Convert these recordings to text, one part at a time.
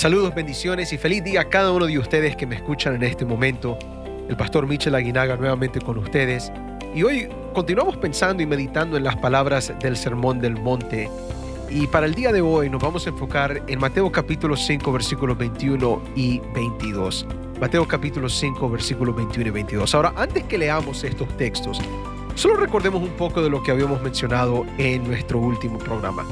Saludos, bendiciones y feliz día a cada uno de ustedes que me escuchan en este momento. El pastor Michel Aguinaga nuevamente con ustedes. Y hoy continuamos pensando y meditando en las palabras del Sermón del Monte. Y para el día de hoy nos vamos a enfocar en Mateo capítulo 5 versículos 21 y 22. Mateo capítulo 5 versículos 21 y 22. Ahora, antes que leamos estos textos, solo recordemos un poco de lo que habíamos mencionado en nuestro último programa.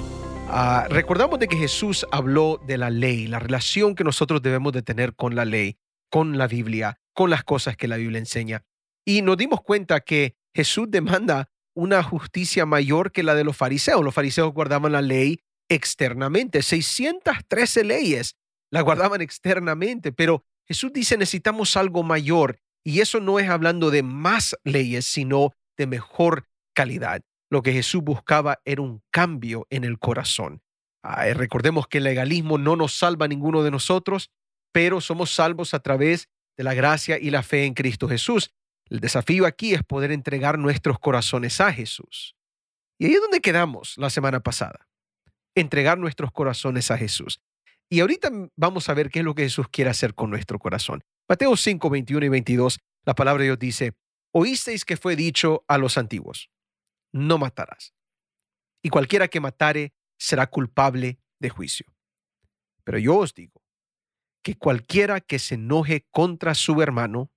Ah, recordamos de que Jesús habló de la ley, la relación que nosotros debemos de tener con la ley, con la Biblia, con las cosas que la Biblia enseña. Y nos dimos cuenta que Jesús demanda una justicia mayor que la de los fariseos. Los fariseos guardaban la ley externamente, 613 leyes la guardaban externamente, pero Jesús dice necesitamos algo mayor y eso no es hablando de más leyes, sino de mejor calidad. Lo que Jesús buscaba era un cambio en el corazón. recordemos que el legalismo no nos salva a ninguno de nosotros, pero somos salvos a través de la gracia y la fe en Cristo Jesús. El desafío aquí es poder entregar nuestros corazones a Jesús. Y ahí es donde quedamos la semana pasada. Entregar nuestros corazones a Jesús. Y ahorita vamos a ver qué es lo que Jesús quiere hacer con nuestro corazón. Mateo 5, 21 y 22, la palabra de Dios dice, oísteis que fue dicho a los antiguos no matarás. Y cualquiera que matare será culpable de juicio. Pero yo os digo que cualquiera que se enoje contra su hermano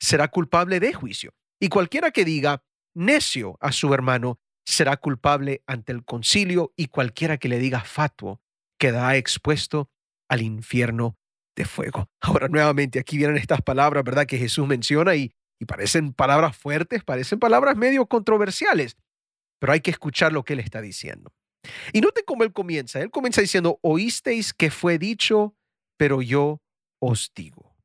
será culpable de juicio. Y cualquiera que diga necio a su hermano será culpable ante el concilio y cualquiera que le diga fatuo quedará expuesto al infierno de fuego. Ahora nuevamente aquí vienen estas palabras, ¿verdad? Que Jesús menciona y, y parecen palabras fuertes, parecen palabras medio controversiales, pero hay que escuchar lo que él está diciendo. Y note cómo él comienza. Él comienza diciendo, oísteis que fue dicho, pero yo os digo.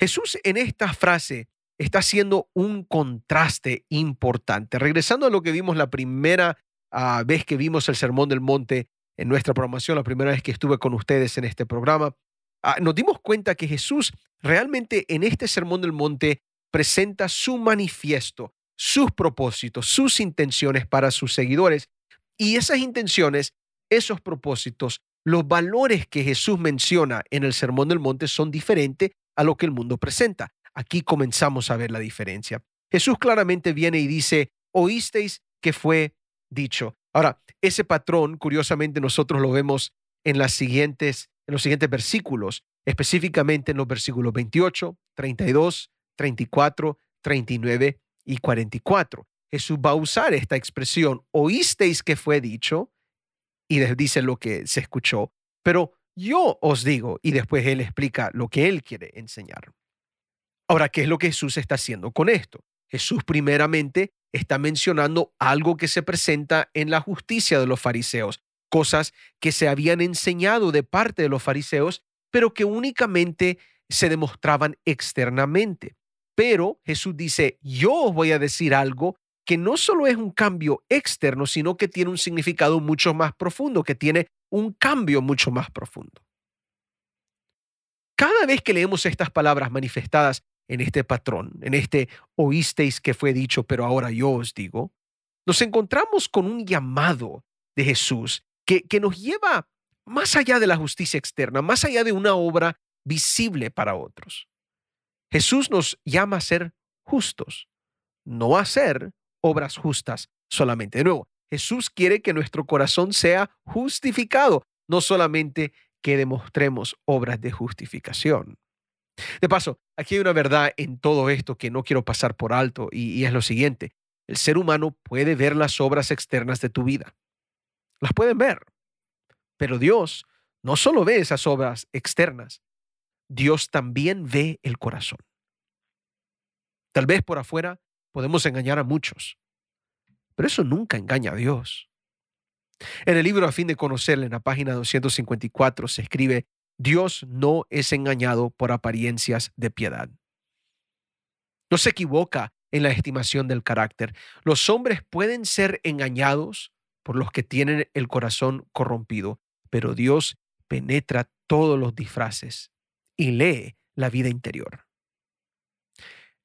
Jesús en esta frase está haciendo un contraste importante. Regresando a lo que vimos la primera ah, vez que vimos el Sermón del Monte en nuestra programación, la primera vez que estuve con ustedes en este programa, ah, nos dimos cuenta que Jesús realmente en este Sermón del Monte presenta su manifiesto, sus propósitos, sus intenciones para sus seguidores. Y esas intenciones, esos propósitos, los valores que Jesús menciona en el Sermón del Monte son diferentes a lo que el mundo presenta. Aquí comenzamos a ver la diferencia. Jesús claramente viene y dice, oísteis que fue dicho. Ahora, ese patrón, curiosamente, nosotros lo vemos en, las siguientes, en los siguientes versículos, específicamente en los versículos 28, 32, 34, 39 y 44. Jesús va a usar esta expresión, oísteis que fue dicho, y dice lo que se escuchó, pero yo os digo, y después él explica lo que él quiere enseñar. Ahora, ¿qué es lo que Jesús está haciendo con esto? Jesús primeramente está mencionando algo que se presenta en la justicia de los fariseos, cosas que se habían enseñado de parte de los fariseos, pero que únicamente se demostraban externamente. Pero Jesús dice, yo os voy a decir algo que no solo es un cambio externo, sino que tiene un significado mucho más profundo, que tiene un cambio mucho más profundo. Cada vez que leemos estas palabras manifestadas en este patrón, en este oísteis que fue dicho, pero ahora yo os digo, nos encontramos con un llamado de Jesús que, que nos lleva más allá de la justicia externa, más allá de una obra visible para otros. Jesús nos llama a ser justos, no a hacer obras justas solamente. De nuevo, Jesús quiere que nuestro corazón sea justificado, no solamente que demostremos obras de justificación. De paso, aquí hay una verdad en todo esto que no quiero pasar por alto y, es lo siguiente. El ser humano puede ver las obras externas de tu vida. Las pueden ver. Pero Dios no solo ve esas obras externas, Dios también ve el corazón. Tal vez por afuera podemos engañar a muchos, pero eso nunca engaña a Dios. En el libro A fin de conocerle, en la página 254, se escribe, Dios no es engañado por apariencias de piedad. No se equivoca en la estimación del carácter. Los hombres pueden ser engañados por los que tienen el corazón corrompido, pero Dios penetra todos los disfraces y lee la vida interior.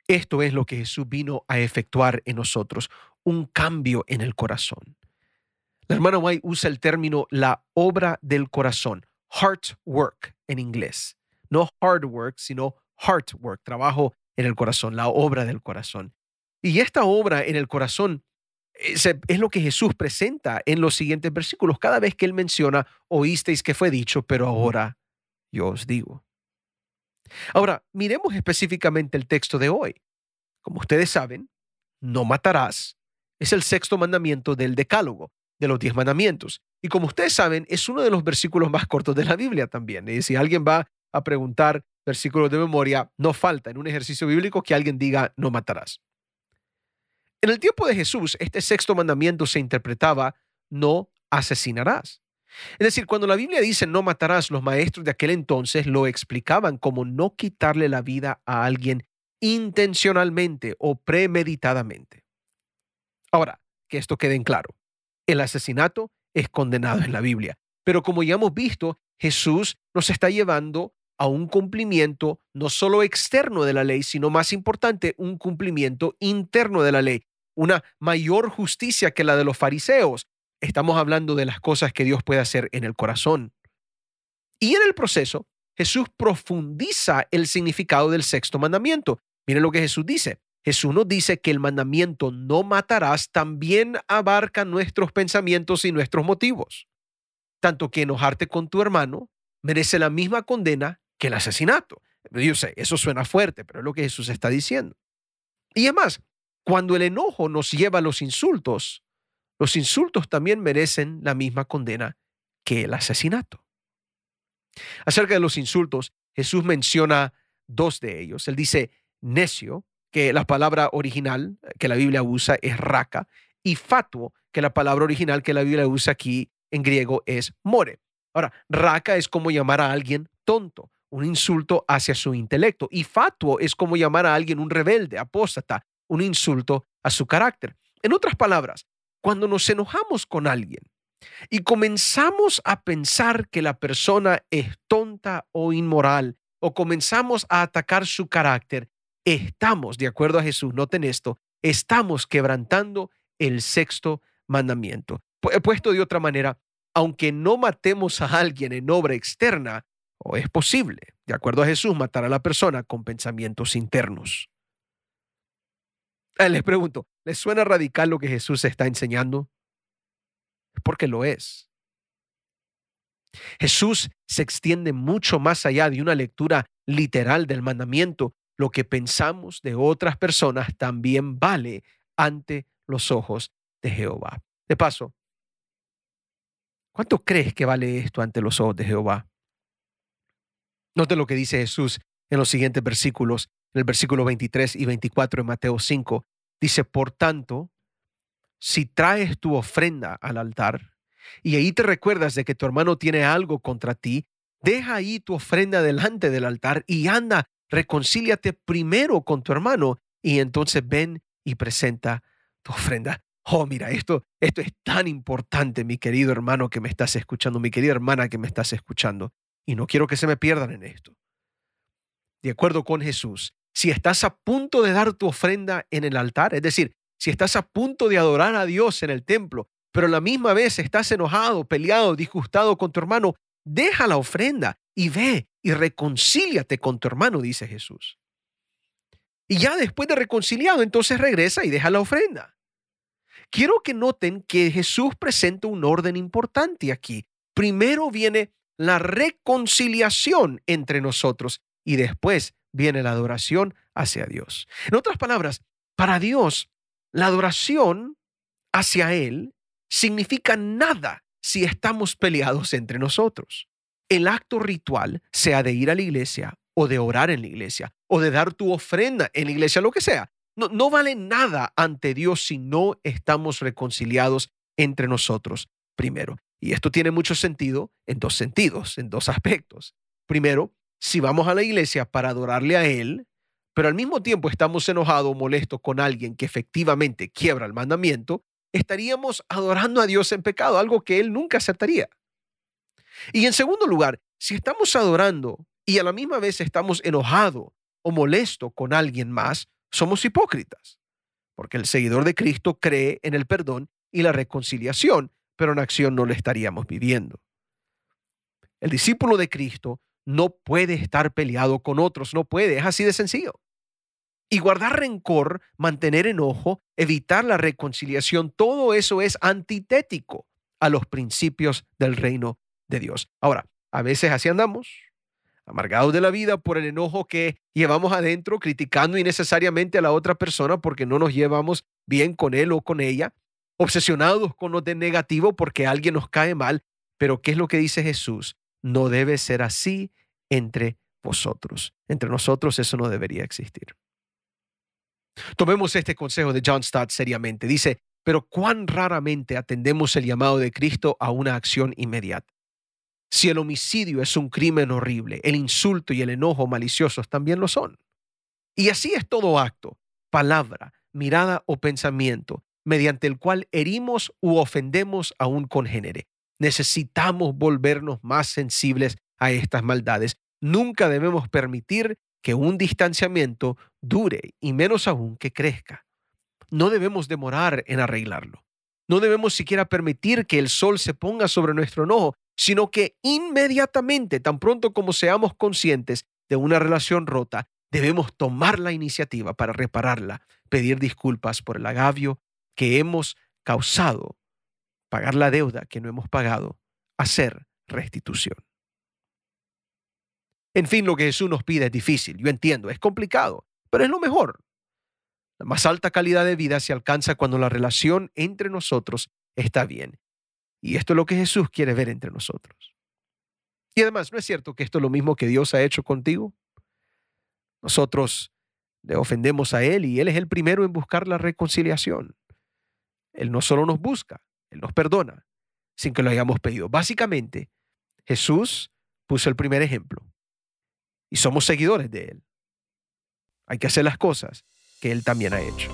Esto es lo que Jesús vino a efectuar en nosotros, un cambio en el corazón. La hermana White usa el término la obra del corazón, heart work, en inglés. No hard work, sino heart work, trabajo en el corazón, la obra del corazón. Y esta obra en el corazón es, es, lo que Jesús presenta en los siguientes versículos. Cada vez que él menciona, oísteis que fue dicho, pero ahora yo os digo. Ahora, miremos específicamente el texto de hoy. Como ustedes saben, no matarás es el sexto mandamiento del decálogo, de los diez mandamientos. Y como ustedes saben, es uno de los versículos más cortos de la Biblia también. Y si alguien va a preguntar versículos de memoria, no falta en un ejercicio bíblico que alguien diga no matarás. En el tiempo de Jesús, este sexto mandamiento se interpretaba no asesinarás. Es decir, cuando la Biblia dice no matarás, los maestros de aquel entonces lo explicaban como no quitarle la vida a alguien intencionalmente o premeditadamente. Ahora, que esto quede en claro, el asesinato es condenado en la Biblia, pero como ya hemos visto, Jesús nos está llevando a un cumplimiento no solo externo de la ley, sino más importante, un cumplimiento interno de la ley, una mayor justicia que la de los fariseos, Estamos hablando de las cosas que Dios puede hacer en el corazón. Y en el proceso, Jesús profundiza el significado del sexto mandamiento. Miren lo que Jesús dice. Jesús nos dice que el mandamiento no matarás también abarca nuestros pensamientos y nuestros motivos. Tanto que enojarte con tu hermano merece la misma condena que el asesinato. Yo sé, eso suena fuerte, pero es lo que Jesús está diciendo. Y además, cuando el enojo nos lleva a los insultos, los insultos también merecen la misma condena que el asesinato. Acerca de los insultos, Jesús menciona dos de ellos. Él dice necio, que la palabra original que la Biblia usa es raca, y fatuo, que la palabra original que la Biblia usa aquí en griego es more. Ahora, raca es como llamar a alguien tonto, un insulto hacia su intelecto, y fatuo es como llamar a alguien un rebelde, apóstata, un insulto a su carácter. En otras palabras, cuando nos enojamos con alguien y comenzamos a pensar que la persona es tonta o inmoral, o comenzamos a atacar su carácter, estamos, de acuerdo a Jesús, noten esto, estamos quebrantando el sexto mandamiento. Puesto de otra manera, aunque no matemos a alguien en obra externa, o es posible, de acuerdo a Jesús, matar a la persona con pensamientos internos. Eh, les pregunto, ¿les suena radical lo que Jesús está enseñando? Porque lo es. Jesús se extiende mucho más allá de una lectura literal del mandamiento. Lo que pensamos de otras personas también vale ante los ojos de Jehová. De paso, ¿cuánto crees que vale esto ante los ojos de Jehová? Note lo que dice Jesús en los siguientes versículos en el versículo 23 y 24 de Mateo 5, dice, por tanto, si traes tu ofrenda al altar y ahí te recuerdas de que tu hermano tiene algo contra ti, deja ahí tu ofrenda delante del altar y anda, reconcíliate primero con tu hermano y entonces ven y presenta tu ofrenda. Oh, mira, esto, esto es tan importante, mi querido hermano que me estás escuchando, mi querida hermana que me estás escuchando. Y no quiero que se me pierdan en esto. De acuerdo con Jesús, si estás a punto de dar tu ofrenda en el altar, es decir, si estás a punto de adorar a Dios en el templo, pero a la misma vez estás enojado, peleado, disgustado con tu hermano, deja la ofrenda y ve y reconcíliate con tu hermano, dice Jesús. Y ya después de reconciliado, entonces regresa y deja la ofrenda. Quiero que noten que Jesús presenta un orden importante aquí. Primero viene la reconciliación entre nosotros y después viene la adoración hacia Dios. En otras palabras, para Dios, la adoración hacia Él significa nada si estamos peleados entre nosotros. El acto ritual, sea de ir a la iglesia o de orar en la iglesia o de dar tu ofrenda en la iglesia, lo que sea, no, no vale nada ante Dios si no estamos reconciliados entre nosotros primero. Y esto tiene mucho sentido en dos sentidos, en dos aspectos. Primero, si vamos a la iglesia para adorarle a Él, pero al mismo tiempo estamos enojados o molestos con alguien que efectivamente quiebra el mandamiento, estaríamos adorando a Dios en pecado, algo que Él nunca aceptaría. Y en segundo lugar, si estamos adorando y a la misma vez estamos enojados o molestos con alguien más, somos hipócritas, porque el seguidor de Cristo cree en el perdón y la reconciliación, pero en acción no le estaríamos viviendo. El discípulo de Cristo no puede estar peleado con otros, no puede, es así de sencillo. Y guardar rencor, mantener enojo, evitar la reconciliación, todo eso es antitético a los principios del reino de Dios. Ahora, a veces así andamos, amargados de la vida por el enojo que llevamos adentro, criticando innecesariamente a la otra persona porque no nos llevamos bien con él o con ella, obsesionados con lo de negativo porque alguien nos cae mal. Pero ¿qué es lo que dice Jesús? No debe ser así entre vosotros. Entre nosotros eso no debería existir. Tomemos este consejo de John Stott seriamente. Dice, pero cuán raramente atendemos el llamado de Cristo a una acción inmediata. Si el homicidio es un crimen horrible, el insulto y el enojo maliciosos también lo son. Y así es todo acto, palabra, mirada o pensamiento, mediante el cual herimos u ofendemos a un congénere. Necesitamos volvernos más sensibles a estas maldades. Nunca debemos permitir que un distanciamiento dure y menos aún que crezca. No debemos demorar en arreglarlo. No debemos siquiera permitir que el sol se ponga sobre nuestro enojo, sino que inmediatamente, tan pronto como seamos conscientes de una relación rota, debemos tomar la iniciativa para repararla, pedir disculpas por el agavio que hemos causado, pagar la deuda que no hemos pagado, hacer restitución. En fin, lo que Jesús nos pide es difícil, yo entiendo, es complicado, pero es lo mejor. La más alta calidad de vida se alcanza cuando la relación entre nosotros está bien. Y esto es lo que Jesús quiere ver entre nosotros. Y además, ¿no es cierto que esto es lo mismo que Dios ha hecho contigo? Nosotros le ofendemos a Él y Él es el primero en buscar la reconciliación. Él no solo nos busca, Él nos perdona sin que lo hayamos pedido. Básicamente, Jesús puso el primer ejemplo y somos seguidores de Él. Hay que hacer las cosas que Él también ha hecho.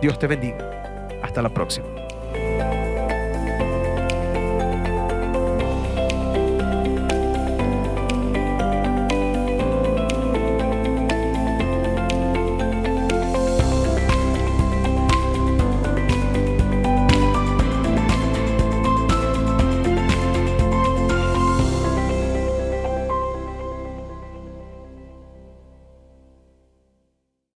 Dios te bendiga. Hasta la próxima.